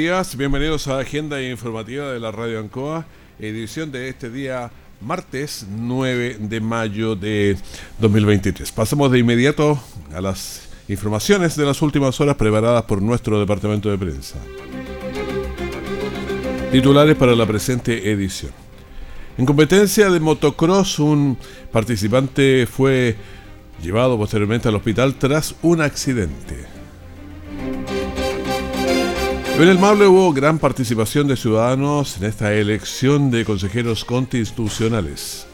Días, bienvenidos a Agenda Informativa de la Radio Ancoa, edición de este día martes 9 de mayo de 2023. Pasamos de inmediato a las informaciones de las últimas horas preparadas por nuestro departamento de prensa. Titulares para la presente edición. En competencia de motocross, un participante fue llevado posteriormente al hospital tras un accidente. En el Mable hubo gran participación de ciudadanos en esta elección de consejeros constitucionales.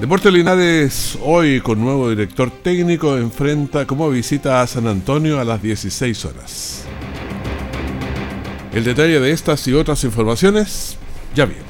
Deporte Linares hoy con nuevo director técnico enfrenta como visita a San Antonio a las 16 horas. El detalle de estas y otras informaciones ya viene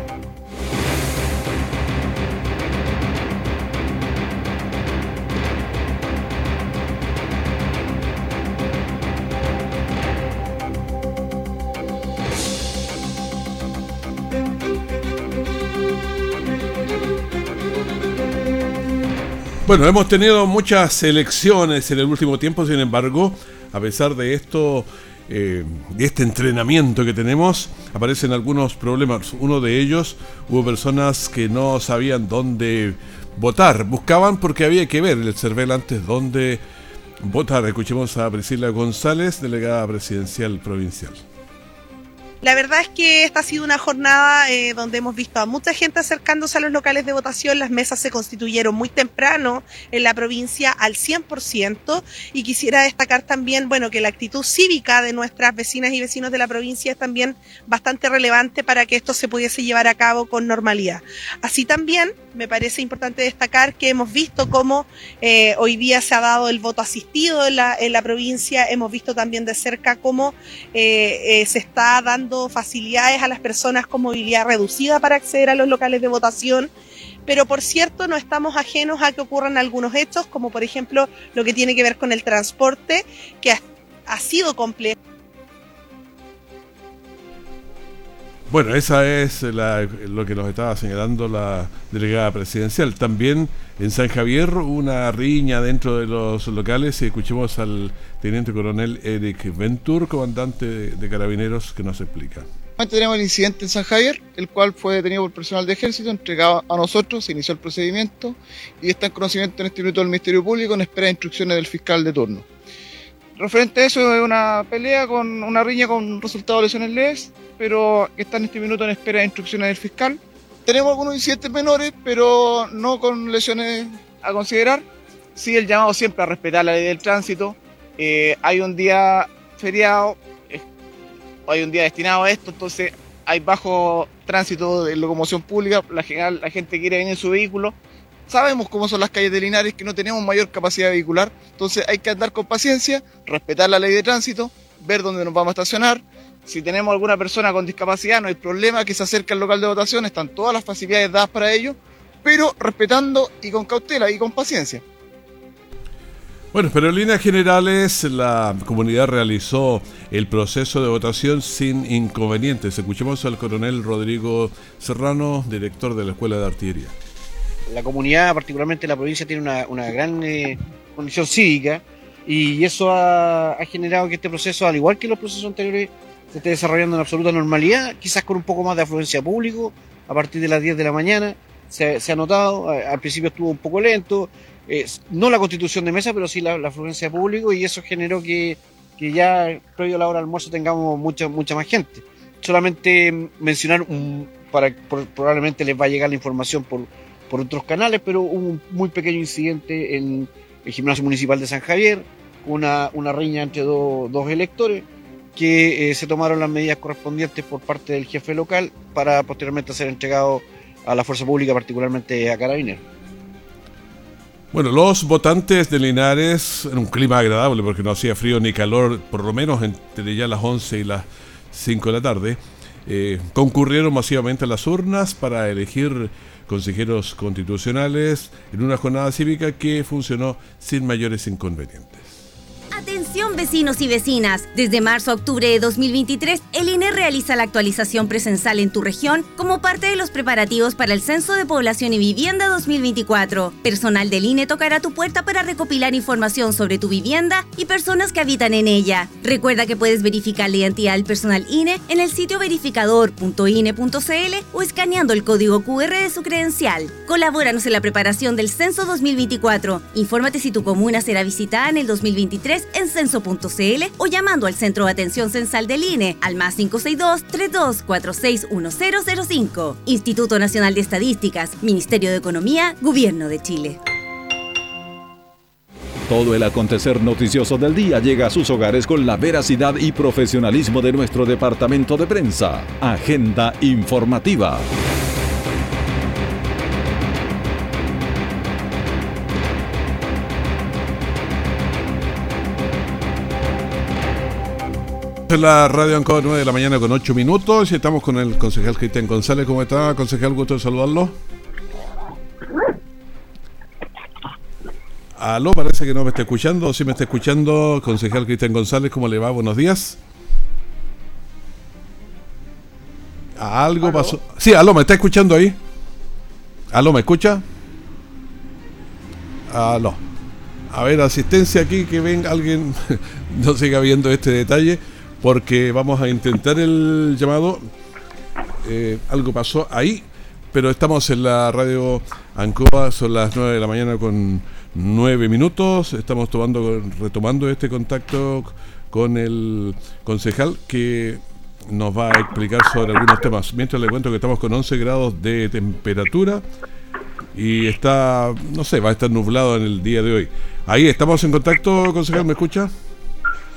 Bueno, hemos tenido muchas elecciones en el último tiempo, sin embargo, a pesar de esto, eh, de este entrenamiento que tenemos, aparecen algunos problemas. Uno de ellos, hubo personas que no sabían dónde votar, buscaban porque había que ver el CERVEL antes dónde votar. Escuchemos a Priscila González, delegada presidencial provincial. La verdad es que esta ha sido una jornada eh, donde hemos visto a mucha gente acercándose a los locales de votación. Las mesas se constituyeron muy temprano en la provincia al 100% y quisiera destacar también, bueno, que la actitud cívica de nuestras vecinas y vecinos de la provincia es también bastante relevante para que esto se pudiese llevar a cabo con normalidad. Así también me parece importante destacar que hemos visto cómo eh, hoy día se ha dado el voto asistido en la, en la provincia. Hemos visto también de cerca cómo eh, se está dando facilidades a las personas con movilidad reducida para acceder a los locales de votación. Pero por cierto, no estamos ajenos a que ocurran algunos hechos, como por ejemplo lo que tiene que ver con el transporte, que ha, sido complejo. Bueno, esa es lo que nos estaba señalando la delegada presidencial. También en San Javier una riña dentro de los locales y escuchemos al teniente coronel Eric Ventur, comandante de, Carabineros, que nos explica. Tenemos el incidente en San Javier, el cual fue detenido por personal de ejército, entregado a nosotros, se inició el procedimiento y está en conocimiento en este minuto del Ministerio Público en espera de instrucciones del fiscal de turno. Referente a eso, es una pelea con una riña con resultado de lesiones leves, pero que está en este minuto en espera de instrucciones del fiscal. Tenemos algunos incidentes menores, pero no con lesiones a considerar. Sí, el llamado siempre a respetar la ley del tránsito. Eh, hay un día feriado, hay un día destinado a esto, entonces hay bajo tránsito de locomoción pública, la, general, la gente quiere venir en su vehículo, Sabemos cómo son las calles de Linares, que no tenemos mayor capacidad vehicular, entonces hay que andar con paciencia, respetar la ley de tránsito, ver dónde nos vamos a estacionar. Si tenemos alguna persona con discapacidad, no hay problema que se acerque al local de votación, están todas las facilidades dadas para ello, pero respetando y con cautela y con paciencia. Bueno, pero en líneas generales la comunidad realizó el proceso de votación sin inconvenientes. Escuchemos al coronel Rodrigo Serrano, director de la Escuela de Artillería la comunidad, particularmente la provincia, tiene una, gran, eh, condición cívica y eso ha, generado que este proceso, al igual que los procesos anteriores, se esté desarrollando en absoluta normalidad, quizás con un poco más de afluencia público a partir de las 10 de la mañana. Se, ha notado, al principio estuvo un poco lento, no la constitución de mesa, pero sí la, afluencia público y eso generó que, que, ya previo a la hora del almuerzo tengamos mucha, mucha más gente. Solamente mencionar, un, para probablemente les va a llegar la información por, por otros canales, pero hubo un muy pequeño incidente en el gimnasio municipal de San Javier, una, una riña entre dos electores, que eh, se tomaron las medidas correspondientes por parte del jefe local para posteriormente ser entregado a la fuerza pública, particularmente a Carabineros. Bueno, los votantes de Linares, en un clima agradable porque no hacía frío ni calor, por lo menos entre ya las 11 y las 5 de la tarde, eh, concurrieron masivamente a las urnas para elegir consejeros constitucionales en una jornada cívica que funcionó sin mayores inconvenientes. Vecinos y vecinas, desde marzo a octubre de 2023, el INE realiza la actualización presencial en tu región como parte de los preparativos para el Censo de Población y Vivienda 2024. Personal del INE tocará tu puerta para recopilar información sobre tu vivienda y personas que habitan en ella. Recuerda que puedes verificar la identidad del personal INE en el sitio verificador.ine.cl o escaneando el código QR de su credencial. Colabóranos en la preparación del Censo 2024. Infórmate si tu comuna será visitada en el 2023 en censo.cl o llamando al Centro de Atención Censal del INE al más 562-3246-1005. Instituto Nacional de Estadísticas, Ministerio de Economía, Gobierno de Chile. Todo el acontecer noticioso del día llega a sus hogares con la veracidad y profesionalismo de nuestro departamento de prensa. Agenda informativa. En la radio Ancoa 9 de la mañana con 8 minutos y estamos con el concejal Cristian González. ¿Cómo está, concejal? Gusto de saludarlo. Aló, parece que no me está escuchando. Si me está escuchando, concejal Cristian González, ¿cómo le va? Buenos días. Algo pasó. Sí, aló, ¿me está escuchando ahí? Aló, ¿me escucha? Aló. A ver, asistencia aquí, que venga alguien, no siga viendo este detalle porque vamos a intentar el llamado. Eh, algo pasó ahí, pero estamos en la radio Ancoa, son las 9 de la mañana con 9 minutos. Estamos tomando, retomando este contacto con el concejal que nos va a explicar sobre algunos temas. Mientras le cuento que estamos con 11 grados de temperatura y está, no sé, va a estar nublado en el día de hoy. Ahí estamos en contacto, concejal, ¿me escucha?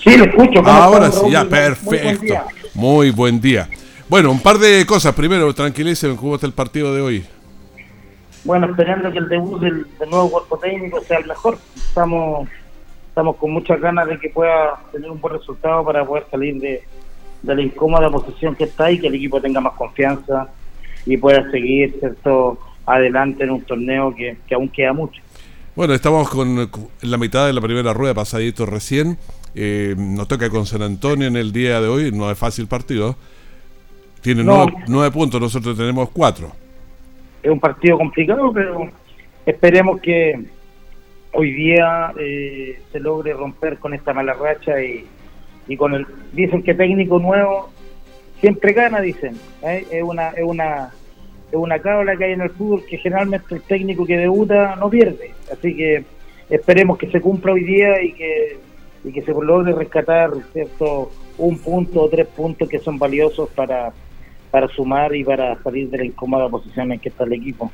Sí, lo escucho. Ahora sí, ya, perfecto. Muy buen, día. Bueno, un par de cosas. Primero, tranquilícenme, ¿cómo está el partido de hoy? Bueno, esperando que el debut del, nuevo cuerpo técnico sea el mejor. Estamos estamos con muchas ganas de que pueda tener un buen resultado para poder salir de, la incómoda posición que está y que el equipo tenga más confianza y pueda seguir cierto adelante en un torneo que, que aún queda mucho. Bueno, estamos con la mitad de la primera rueda pasadito recién. Eh, nos toca con San Antonio en el día de hoy, no es fácil partido. Tiene nueve, puntos, nosotros tenemos cuatro. Es un partido complicado, pero esperemos que hoy día eh, se logre romper con esta mala racha y, y con el dicen que técnico nuevo siempre gana dicen ¿eh? es una es una es una cabla que hay en el fútbol que generalmente el técnico que debuta no pierde así que esperemos que se cumpla hoy día y que y que se logre rescatar cierto un punto o tres puntos que son valiosos para, para sumar y para salir de la incómoda posición en que está el equipo.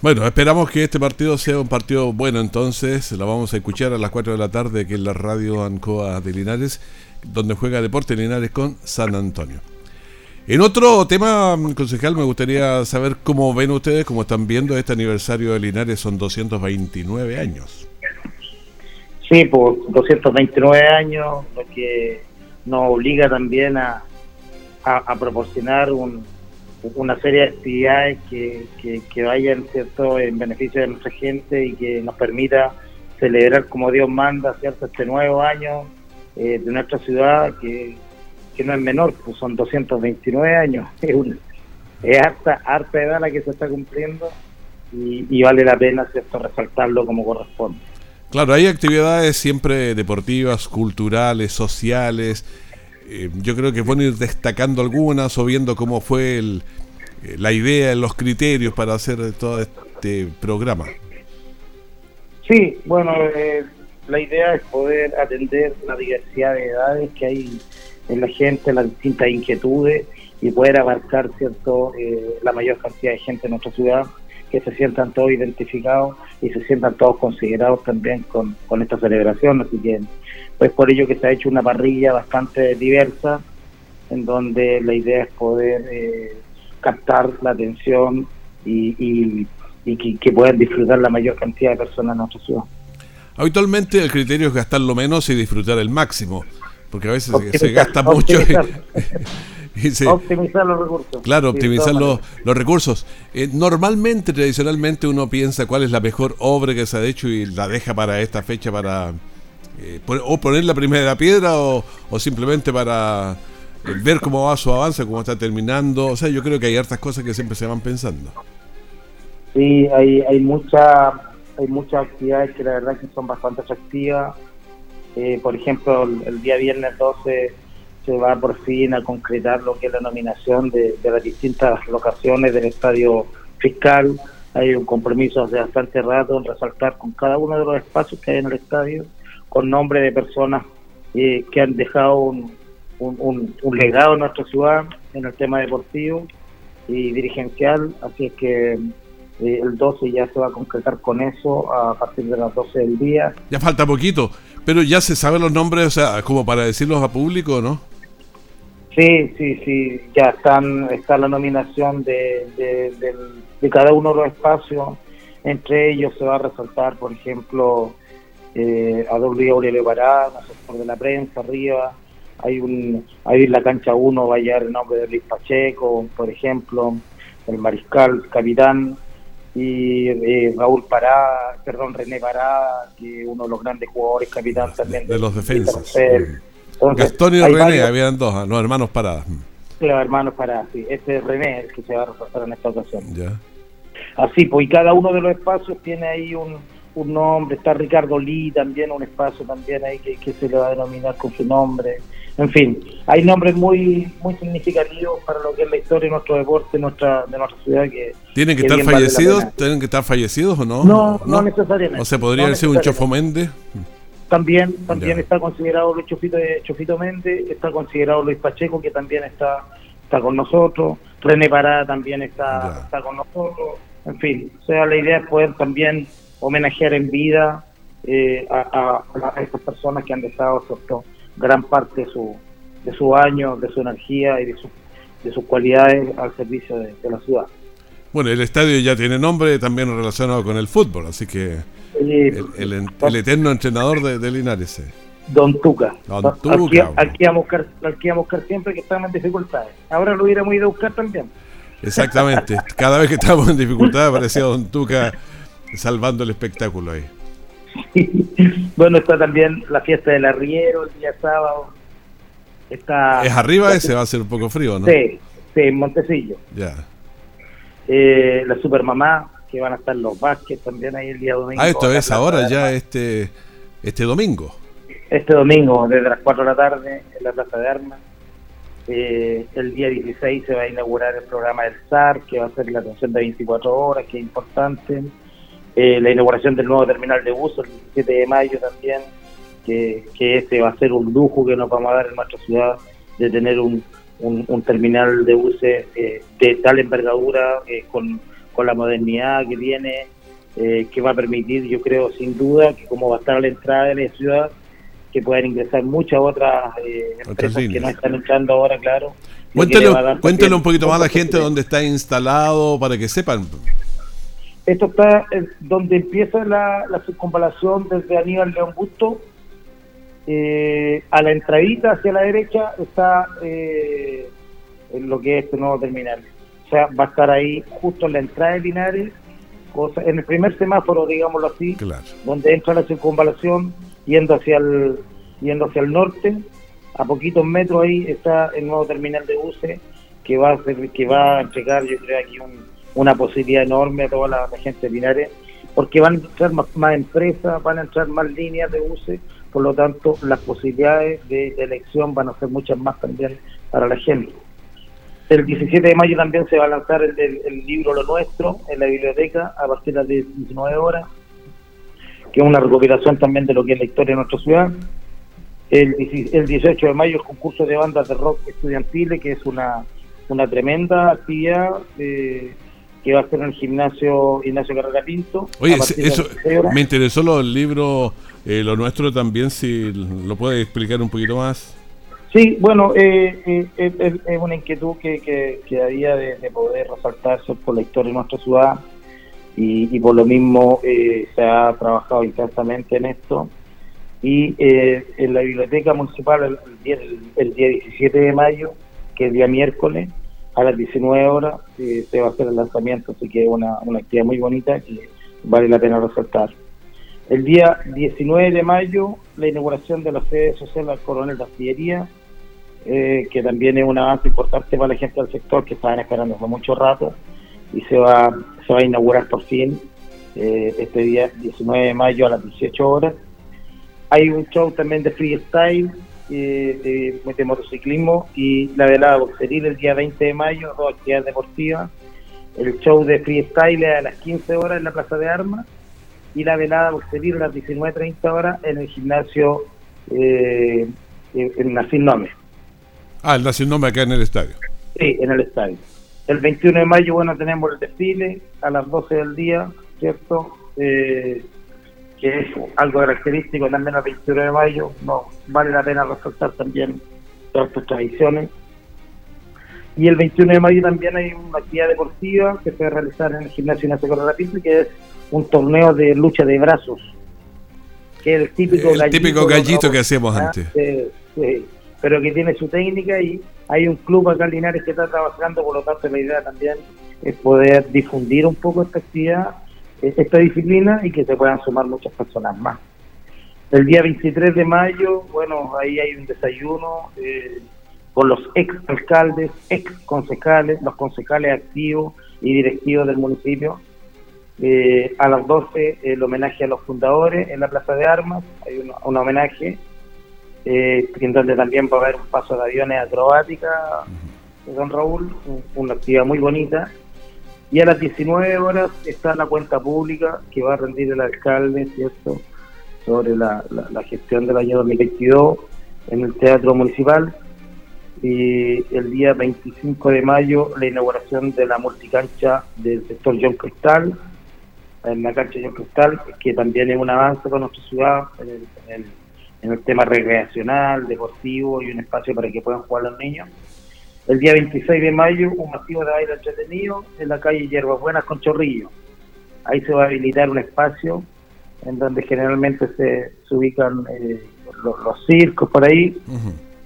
Bueno, esperamos que este partido sea un partido bueno entonces, lo vamos a escuchar a las 4 de la tarde que es la radio Ancoa de Linares, donde juega Deporte Linares con San Antonio. En otro tema, concejal, me gustaría saber cómo ven ustedes, cómo están viendo este aniversario de Linares, son 229 años. Sí, por 229 años, lo que nos obliga también a, proporcionar una serie de actividades que, vayan cierto en beneficio de nuestra gente y que nos permita celebrar como Dios manda cierto este nuevo año eh, de nuestra ciudad que, no es menor, pues son 229 años, es, es harta, harta edad la que se está cumpliendo y, y vale la pena cierto resaltarlo como corresponde. Claro, hay actividades siempre deportivas, culturales, sociales. Eh, yo creo que es bueno ir destacando algunas o viendo cómo fue el, eh, la idea, los criterios para hacer todo este programa. Sí, bueno, eh, la idea es poder atender la diversidad de edades que hay en la gente, las distintas inquietudes y poder abarcar cierto la mayor cantidad de gente en nuestra ciudad que se sientan todos identificados y se sientan todos considerados también con, esta celebración. Así que, pues por ello que se ha hecho una parrilla bastante diversa, en donde la idea es poder eh, captar la atención y, que, puedan disfrutar la mayor cantidad de personas en nuestra ciudad. Habitualmente el criterio es gastar lo menos y disfrutar el máximo, porque a veces se gasta mucho. Optimizar los recursos. Claro, optimizar los, los, recursos. Eh, normalmente, tradicionalmente, uno piensa cuál es la mejor obra que se ha hecho y la deja para esta fecha para eh, o poner la primera piedra o, simplemente para eh, ver cómo va su avance, cómo está terminando. O sea, yo creo que hay hartas cosas que siempre se van pensando. Sí, hay, hay, mucha, hay muchas actividades que la verdad que son bastante atractivas. por ejemplo, el, el día viernes 12 se va por fin a concretar lo que es la nominación de, las distintas locaciones del estadio fiscal. Hay un compromiso hace bastante rato en resaltar con cada uno de los espacios que hay en el estadio, con nombre de personas eh, que han dejado un, un, legado en nuestra ciudad en el tema deportivo y dirigencial. Así es que eh, el 12 ya se va a concretar con eso a partir de las 12 del día. Ya falta poquito, pero ya se saben los nombres, o sea, como para decirlos a público, ¿no? Sí, sí, sí, ya están, está la nominación de, de, cada uno de los espacios. Entre ellos se va a resaltar, por ejemplo, eh, a W. Aurelio Pará, sector de la prensa, arriba. Hay un, ahí en la cancha 1 va a llegar el nombre de Luis Pacheco, por ejemplo, el mariscal, capitán, y eh, Raúl Pará, perdón, René Pará, que uno de los grandes jugadores, capitán también de, los defensas. Gastón y René, habían dos, los hermanos Paradas. Los hermanos Paradas, sí. Este es René el que se va a reforzar en esta ocasión. Ya. Así, pues, y cada uno de los espacios tiene ahí un, un nombre. Está Ricardo Lee también, un espacio también ahí que, que se le va a denominar con su nombre. En fin, hay nombres muy muy significativos para lo que es la historia de nuestro deporte, nuestra, de nuestra ciudad. que ¿Tienen que estar fallecidos? ¿Tienen que estar fallecidos o no? No, no, necesariamente. ¿O se podría decir un Chofo Méndez? También, también está considerado Luis Chofito, Chofito Méndez, está considerado Luis Pacheco, que también está, está con nosotros, René Pará también está, está con nosotros, en fin, o sea, la idea es poder también homenajear en vida eh, a, a, estas personas que han dejado gran parte de su, de su año, de su energía y de, su, de sus cualidades al servicio de la ciudad. Bueno, el estadio ya tiene nombre también relacionado con el fútbol, así que el, eterno entrenador de, Linares. Eh. Don Tuca. Don Tuca. Aquí, a buscar, siempre que estamos en dificultades. Ahora lo hubiéramos ido a buscar también. Exactamente. Cada vez que estamos en dificultades aparecía Don Tuca salvando el espectáculo ahí. bueno, está también la fiesta del arriero el día sábado. Está, es arriba ese, va a ser un poco frío, ¿no? Sí, sí, en Montecillo. Ya. Eh, la Supermamá, que van a estar los Vázquez también ahí el día domingo. Ah, esto es ahora, ya este, este domingo. Este domingo, desde las 4 de la tarde, en la Plaza de Armas. Eh, el día 16 se va a inaugurar el programa del SAR, que va a ser la atención de 24 horas, que es importante. Eh, la inauguración del nuevo terminal de uso el 17 de mayo también, que, que ese va a ser un lujo que nos vamos a dar en nuestra ciudad de tener un, un, terminal de buses eh, de tal envergadura, con con la modernidad que tiene, eh, que va a permitir, yo creo, sin duda, que como va a estar a la entrada de la ciudad, que puedan ingresar muchas otras eh, empresas que no están entrando ahora, claro. Cuéntelo, un poquito más a la gente dónde está instalado para que sepan. Esto está donde empieza la, la circunvalación desde Aníbal León Busto. Eh, a la entradita hacia la derecha está en lo que es este nuevo terminal sea, va a estar ahí justo en la entrada de Linares, cosa, en el primer semáforo, digámoslo así, donde entra la circunvalación yendo hacia el yendo hacia el norte, a poquitos metros ahí está el nuevo terminal de buses que va a que va a entregar, yo creo, aquí una posibilidad enorme a toda la, gente de Linares porque van a entrar más, más empresas, van a entrar más líneas de buses, por lo tanto las posibilidades de, elección van a ser muchas más también para la gente. El 17 de mayo también se va a lanzar el, el, libro Lo Nuestro en la biblioteca a partir de las 19 horas, que es una recopilación también de lo que es la historia de nuestra ciudad. El, el 18 de mayo el concurso de bandas de rock estudiantiles, que es una, una tremenda actividad. Eh, que va a ser en el gimnasio Ignacio Carrera Pinto. Oye, eso, me interesó lo del libro eh, Lo Nuestro también, si lo puede explicar un poquito más. Sí, bueno, eh, eh, es, una inquietud que, que, había de, poder resaltarse por la historia de nuestra ciudad y, por lo mismo se ha trabajado intensamente en esto. Y en la biblioteca municipal el, día, el día 17 de mayo, que es día miércoles, a las 19 horas eh, se va a hacer el lanzamiento, así que es una, una actividad muy bonita que vale la pena resaltar. El día 19 de mayo, la inauguración de la sede social del Coronel de Artillería, eh, que también es un avance importante para la gente del sector que estaban esperando por mucho rato y se va, se va a inaugurar por fin eh, este día 19 de mayo a las 18 horas. Hay un show también de freestyle eh, de, motociclismo y la velada boxeril el día 20 de mayo, dos actividades deportivas. El show de freestyle a las 15 horas en la Plaza de Armas y la velada boxeril a las 19.30 horas en el gimnasio en Nacin Nome. Ah, el Nacin Nome acá en el estadio. Sí, en el estadio. El 21 de mayo, bueno, tenemos el desfile a las 12 del día, ¿cierto? Eh, que es algo característico también el 21 de mayo, no vale la pena resaltar también todas sus tradiciones. Y el 21 de mayo también hay una actividad deportiva que se a realizar en el gimnasio Ignacio Rapid, que es un torneo de lucha de brazos, que es el típico el gallito, típico gallito que hacíamos ¿ah? antes. Pero que tiene su técnica y hay un club acá en Linares que está trabajando, por lo tanto la idea también es poder difundir un poco esta actividad esta disciplina y que se puedan sumar muchas personas más. El día 23 de mayo, bueno, ahí hay un desayuno eh, con los ex alcaldes, ex concejales, los concejales activos y directivos del municipio. Eh, a las 12 el homenaje a los fundadores en la Plaza de Armas, hay un, homenaje eh, en donde también va a haber un paso de aviones acrobática de Don Raúl, una actividad muy bonita. Y a las 19 horas está la cuenta pública que va a rendir el alcalde, ¿cierto?, sobre la, gestión del año 2022 en el Teatro Municipal. Y el día 25 de mayo, la inauguración de la multicancha del sector John Cristal, en la cancha John Cristal, que también es un avance para nuestra ciudad en el tema recreacional, deportivo y un espacio para que puedan jugar los niños. El día 26 de mayo, un masivo de baile entretenido en la calle Hierbas Buenas con Chorrillo. Ahí se va a habilitar un espacio en donde generalmente se, ubican eh, los, circos por ahí.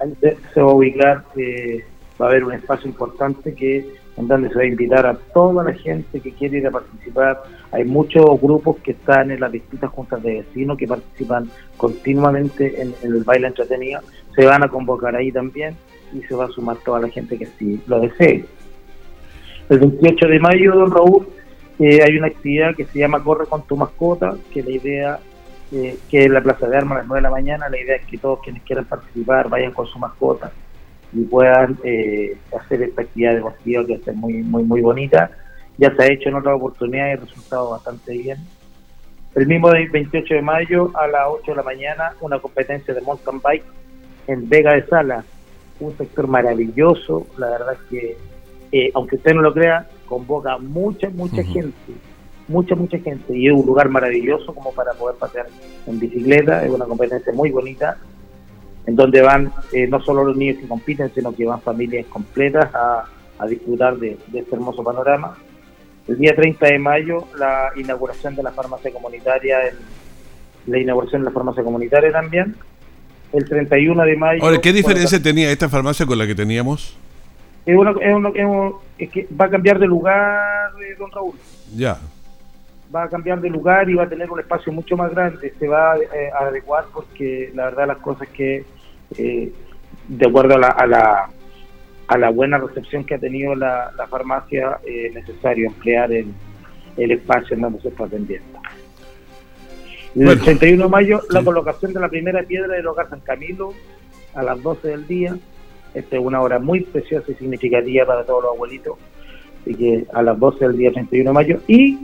Ahí se, va a ubicar, eh, va a haber un espacio importante que en donde se va a invitar a toda la gente que quiere ir a participar. Hay muchos grupos que están en las distintas juntas de vecinos que participan continuamente en el baile entretenido. Se van a convocar ahí también y se va a sumar toda la gente que sí lo desee. El 28 de mayo, don Raúl, eh, hay una actividad que se llama Corre con tu mascota, que la idea, eh, que es la Plaza de Armas a las 9 de la mañana, la idea es que todos quienes quieran participar vayan con su mascota y puedan eh, hacer esta actividad deportiva que es muy, muy, muy bonita. Ya se ha hecho en otras oportunidades y ha resultado bastante bien. El mismo 28 de mayo a las 8 de la mañana, una competencia de mountain bike en Vega de Sala, un sector maravilloso, la verdad es que, eh, aunque usted no lo crea, convoca mucha, mucha gente, mucha, mucha gente, y es un lugar maravilloso como para poder pasear en bicicleta, es una competencia muy bonita, en donde van eh, no solo los niños que compiten, sino que van familias completas a, disfrutar de, este hermoso panorama. El día 30 de mayo, la inauguración de la farmacia comunitaria, la inauguración de la farmacia comunitaria también, el 31 de mayo. Ahora, ¿qué diferencia tenía esta farmacia con la que teníamos? Es, es, que va a cambiar de lugar, eh, don Raúl. Ya. Va a cambiar de lugar y va a tener un espacio mucho más grande. Se va eh, a adecuar porque la verdad las cosas que, eh, de acuerdo a la, a la, a la buena recepción que ha tenido la, farmacia, es necesario emplear el, el espacio en donde se está atendiendo. El 31 de mayo, la colocación de la primera piedra del hogar San Camilo a las 12 del día. Esta es una hora muy preciosa y significativa para todos los abuelitos. Así que a las 12 del día 31 de mayo. Y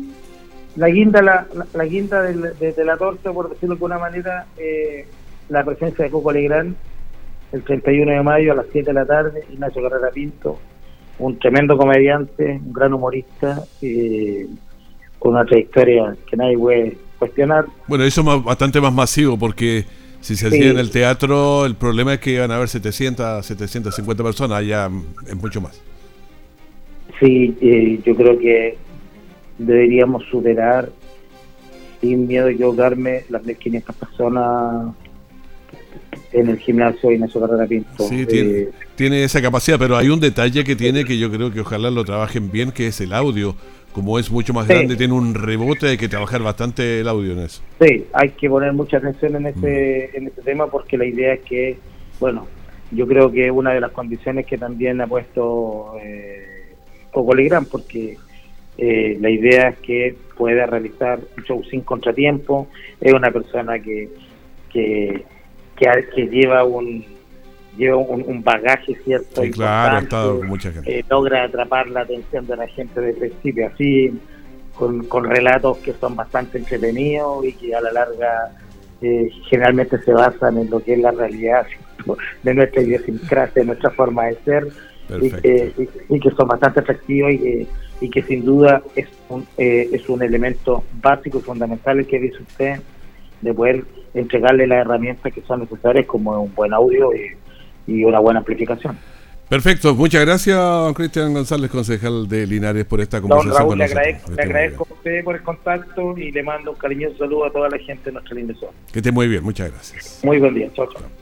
la guinda, la, la, guinda de, la torta, por decirlo de alguna manera, eh, la presencia de Coco Legrand el 31 de mayo a las 7 de la tarde, Ignacio Carrera Pinto, un tremendo comediante, un gran humorista, eh, con una trayectoria que nadie puede cuestionar. Bueno, eso es bastante más masivo porque si se hacía en el teatro, el problema es que iban a haber 700, 750 personas, allá es mucho más. Sí, eh, yo creo que deberíamos superar sin miedo a equivocarme las 1.500 personas en el gimnasio Ignacio Carrera Pinto. Sí, tiene, eh, tiene, esa capacidad, pero hay un detalle que tiene que yo creo que ojalá lo trabajen bien, que es el audio. Como es mucho más grande, tiene un rebote, hay que trabajar bastante el audio en eso. Sí, hay que poner mucha atención en ese, mm. en ese tema porque la idea es que, bueno, yo creo que una de las condiciones que también ha puesto eh, Coco porque eh, la idea es que pueda realizar un show sin contratiempo, es una persona que, que que, lleva un lleva un, bagaje cierto sí, claro, mucha gente. Eh, logra atrapar la atención de la gente de principio así con, con relatos que son bastante entretenidos y que a la larga eh, generalmente se basan en lo que es la realidad de nuestra idiosincrasia, de nuestra forma de ser y que, y, que, son bastante atractivos y que, y que sin duda es un, eh, es un elemento básico y fundamental el que dice usted de poder entregarle las herramientas que son necesarias como un buen audio y, una buena amplificación. Perfecto, muchas gracias, Cristian González, concejal de Linares, por esta conversación con le Agradezco, le agradezco a usted por el contacto y le mando un cariñoso saludo a toda la gente de nuestra linda zona. Que esté muy bien, muchas gracias. Muy buen día, chao, chao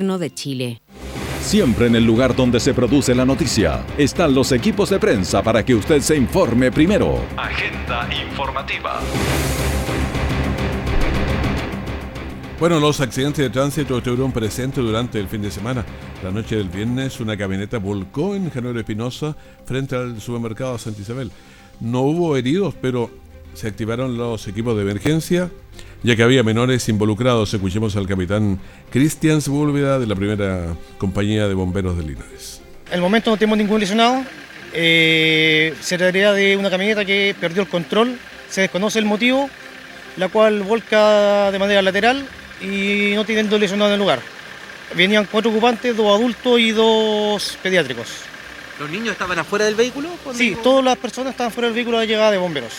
de Chile. Siempre en el lugar donde se produce la noticia están los equipos de prensa para que usted se informe primero. Agenda informativa. Bueno, los accidentes de tránsito estuvieron presentes durante el fin de semana. La noche del viernes, una camioneta volcó en Januero Espinosa frente al supermercado Santa Isabel. No hubo heridos, pero se activaron los equipos de emergencia ya que había menores involucrados. Escuchemos al capitán Cristian Sepúlveda de la primera compañía de bomberos de Linares. En el momento no tenemos ningún lesionado. Eh, se trataría de una camioneta que perdió el control, se desconoce el motivo, la cual volca de manera lateral y no tienen dos lesionados en el lugar. Venían cuatro ocupantes, dos adultos y dos pediátricos. ¿Los niños estaban afuera del vehículo? Sí, todas las personas estaban fuera del vehículo a llegada de bomberos.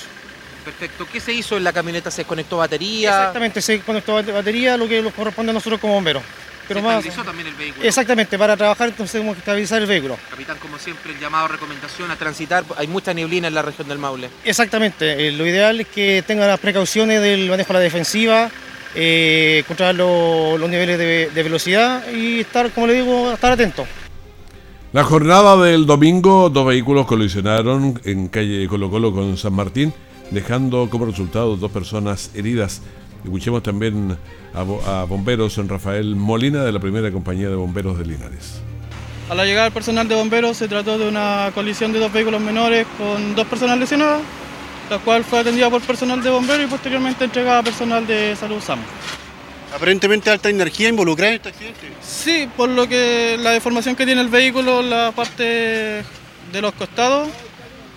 Perfecto. ¿Qué se hizo en la camioneta? ¿Se desconectó batería? Exactamente, se conectó batería, lo que nos corresponde a nosotros como bomberos. Pero ¿Se estabilizó también el vehículo? Exactamente, para trabajar entonces tenemos que estabilizar el vehículo. Capitán, como siempre, el llamado recomendación a transitar. Hay mucha neblina en la región del Maule. Exactamente, eh, lo ideal es que tengan las precauciones del manejo de la defensiva, eh, controlar los niveles de, de, velocidad y estar, como le digo, estar atento. La jornada del domingo, dos vehículos colisionaron en calle Colo Colo con San Martín dejando como resultado dos personas heridas. Escuchemos también a, bomberos en Rafael Molina de la primera compañía de bomberos de Linares. A la llegada del personal de bomberos se trató de una colisión de dos vehículos menores con dos personas lesionadas, la cual fue atendida por personal de bomberos y posteriormente entregada a personal de salud SAM. Aparentemente alta energía involucrada en este accidente. Sí, por lo que la deformación que tiene el vehículo, la parte de los costados,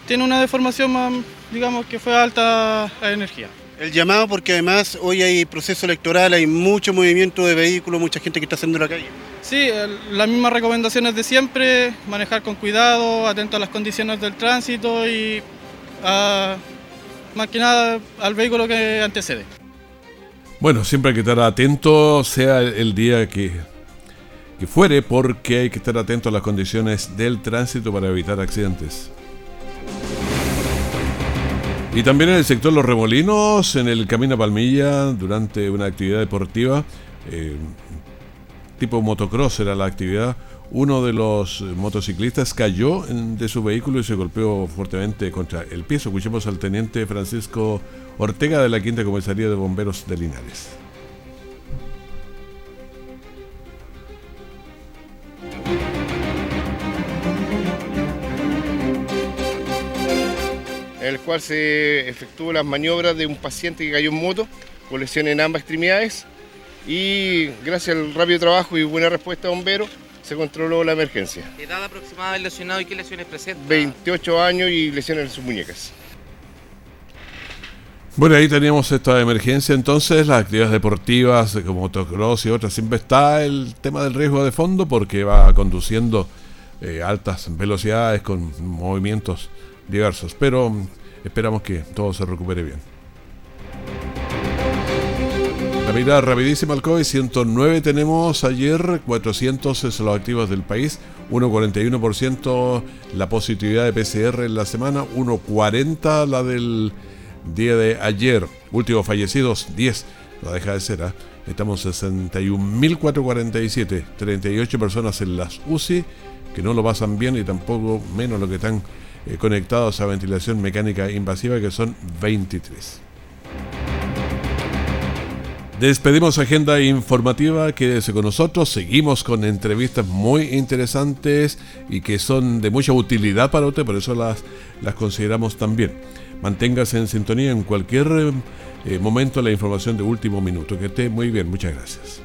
tiene una deformación más, digamos que fue alta a energía. El llamado porque además hoy hay proceso electoral, hay mucho movimiento de vehículos, mucha gente que está haciendo la calle. Sí, las mismas recomendaciones de siempre, manejar con cuidado, atento a las condiciones del tránsito y más que nada al vehículo que antecede. Bueno, siempre hay que estar atento, sea el día que, que fuere, porque hay que estar atento a las condiciones del tránsito para evitar accidentes. Y también en el sector Los Remolinos, en el Camino a Palmilla, durante una actividad deportiva, eh, tipo motocross era la actividad, uno de los motociclistas cayó de su vehículo y se golpeó fuertemente contra el piso. Escuchemos al teniente Francisco Ortega de la Quinta Comisaría de Bomberos de Linares. En el cual se efectuó las maniobras de un paciente que cayó en moto con lesiones en ambas extremidades y gracias al rápido trabajo y buena respuesta de bomberos se controló la emergencia. ¿Edad aproximada del lesionado y qué lesiones presenta? 28 años y lesiones en sus muñecas. Bueno, ahí teníamos esta emergencia entonces, las actividades deportivas como motocross y otras, siempre está el tema del riesgo de fondo porque va conduciendo eh, altas velocidades con movimientos diversos, pero esperamos que todo se recupere bien. La mirada rapidísima al COVID, 109 tenemos ayer, 400 es los activos del país, 1,41% la positividad de PCR en la semana, 1,40 la del día de ayer, últimos fallecidos 10, no deja de ser, ¿eh? estamos 61.447, 38 personas en las UCI que no lo pasan bien y tampoco menos lo que están eh, conectados a ventilación mecánica invasiva, que son 23. Despedimos agenda informativa, quédese con nosotros, seguimos con entrevistas muy interesantes y que son de mucha utilidad para usted, por eso las, las consideramos también. Manténgase en sintonía en cualquier eh, momento la información de último minuto. Que esté muy bien, muchas gracias.